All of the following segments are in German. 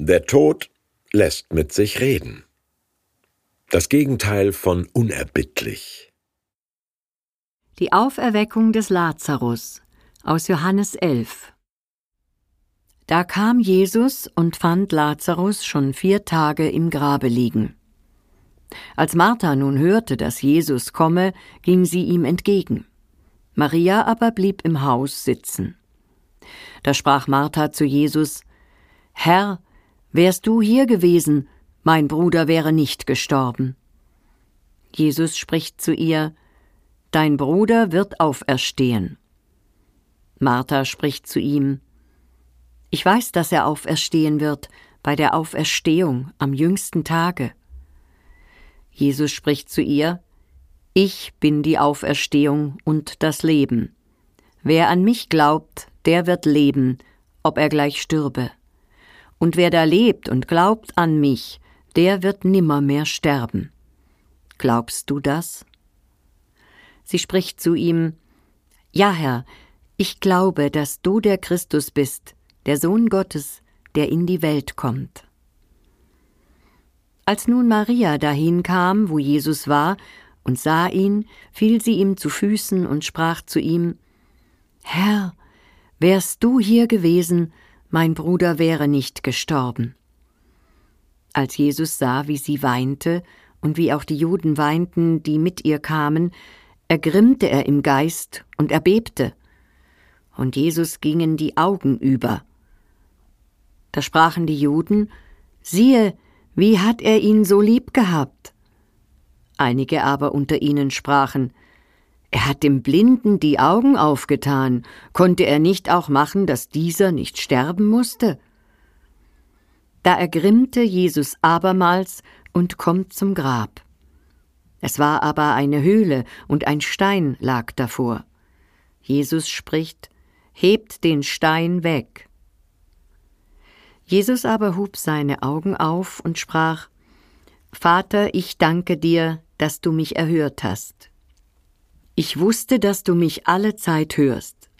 Der Tod lässt mit sich reden. Das Gegenteil von unerbittlich. Die Auferweckung des Lazarus aus Johannes 11 Da kam Jesus und fand Lazarus schon vier Tage im Grabe liegen. Als Martha nun hörte, dass Jesus komme, ging sie ihm entgegen. Maria aber blieb im Haus sitzen. Da sprach Martha zu Jesus Herr, wärst du hier gewesen, mein Bruder wäre nicht gestorben. Jesus spricht zu ihr Dein Bruder wird auferstehen. Martha spricht zu ihm Ich weiß, dass er auferstehen wird bei der Auferstehung am jüngsten Tage. Jesus spricht zu ihr Ich bin die Auferstehung und das Leben. Wer an mich glaubt, der wird leben, ob er gleich stürbe. Und wer da lebt und glaubt an mich, der wird nimmermehr sterben. Glaubst du das? Sie spricht zu ihm Ja, Herr, ich glaube, dass du der Christus bist, der Sohn Gottes, der in die Welt kommt. Als nun Maria dahin kam, wo Jesus war, und sah ihn, fiel sie ihm zu Füßen und sprach zu ihm Herr, wärst du hier gewesen, mein Bruder wäre nicht gestorben. Als Jesus sah, wie sie weinte und wie auch die Juden weinten, die mit ihr kamen, ergrimmte er im Geist und erbebte. Und Jesus gingen die Augen über. Da sprachen die Juden, siehe, wie hat er ihn so lieb gehabt? Einige aber unter ihnen sprachen, er hat dem Blinden die Augen aufgetan, konnte er nicht auch machen, dass dieser nicht sterben musste? Da ergrimmte Jesus abermals und kommt zum Grab. Es war aber eine Höhle, und ein Stein lag davor. Jesus spricht, Hebt den Stein weg. Jesus aber hub seine Augen auf und sprach Vater, ich danke dir, dass du mich erhört hast. Ich wusste, dass du mich alle Zeit hörst,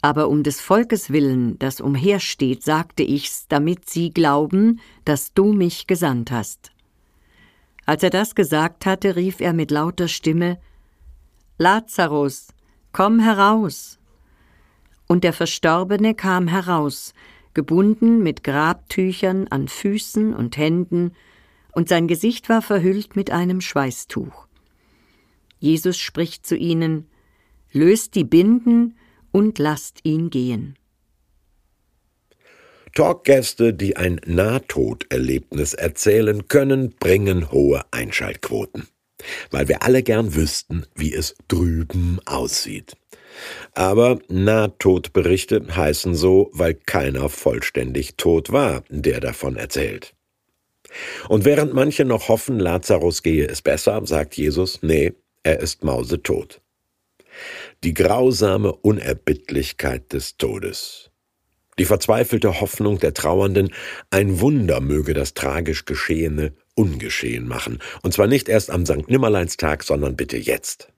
aber um des Volkes willen, das umhersteht, sagte ich's, damit sie glauben, dass du mich gesandt hast. Als er das gesagt hatte, rief er mit lauter Stimme Lazarus, komm heraus. Und der Verstorbene kam heraus, gebunden mit Grabtüchern an Füßen und Händen, und sein Gesicht war verhüllt mit einem Schweißtuch. Jesus spricht zu ihnen Löst die Binden und lasst ihn gehen. Talkgäste, die ein Nahtoderlebnis erzählen können, bringen hohe Einschaltquoten. Weil wir alle gern wüssten, wie es drüben aussieht. Aber Nahtodberichte heißen so, weil keiner vollständig tot war, der davon erzählt. Und während manche noch hoffen, Lazarus gehe es besser, sagt Jesus, nee, er ist mausetot. Die grausame Unerbittlichkeit des Todes. Die verzweifelte Hoffnung der Trauernden, ein Wunder möge das tragisch Geschehene ungeschehen machen. Und zwar nicht erst am St. Nimmerleinstag, sondern bitte jetzt.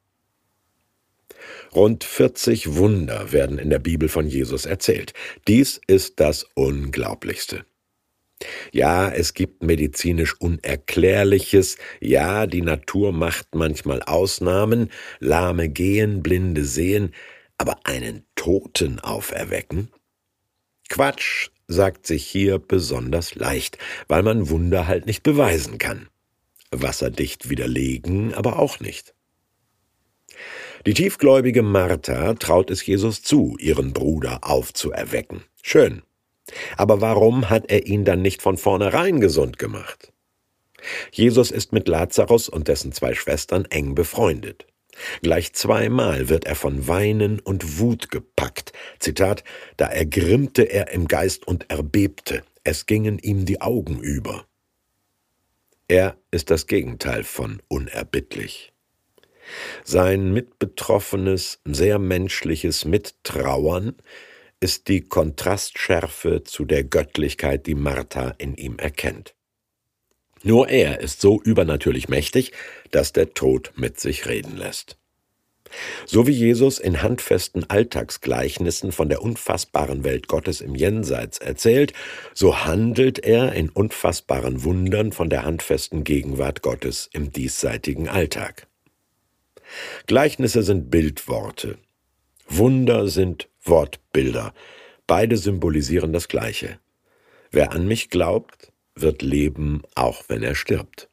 Rund 40 Wunder werden in der Bibel von Jesus erzählt. Dies ist das Unglaublichste. Ja, es gibt medizinisch Unerklärliches, ja, die Natur macht manchmal Ausnahmen, Lahme gehen, Blinde sehen, aber einen Toten auferwecken? Quatsch, sagt sich hier besonders leicht, weil man Wunder halt nicht beweisen kann. Wasserdicht widerlegen aber auch nicht. Die tiefgläubige Martha traut es Jesus zu, ihren Bruder aufzuerwecken. Schön. Aber warum hat er ihn dann nicht von vornherein gesund gemacht? Jesus ist mit Lazarus und dessen zwei Schwestern eng befreundet. Gleich zweimal wird er von Weinen und Wut gepackt. Zitat, da ergrimmte er im Geist und erbebte, es gingen ihm die Augen über. Er ist das Gegenteil von unerbittlich. Sein mitbetroffenes, sehr menschliches Mittrauern ist die Kontrastschärfe zu der Göttlichkeit, die Martha in ihm erkennt. Nur er ist so übernatürlich mächtig, dass der Tod mit sich reden lässt. So wie Jesus in handfesten Alltagsgleichnissen von der unfassbaren Welt Gottes im Jenseits erzählt, so handelt er in unfassbaren Wundern von der handfesten Gegenwart Gottes im diesseitigen Alltag. Gleichnisse sind Bildworte, Wunder sind Wortbilder, beide symbolisieren das Gleiche. Wer an mich glaubt, wird leben, auch wenn er stirbt.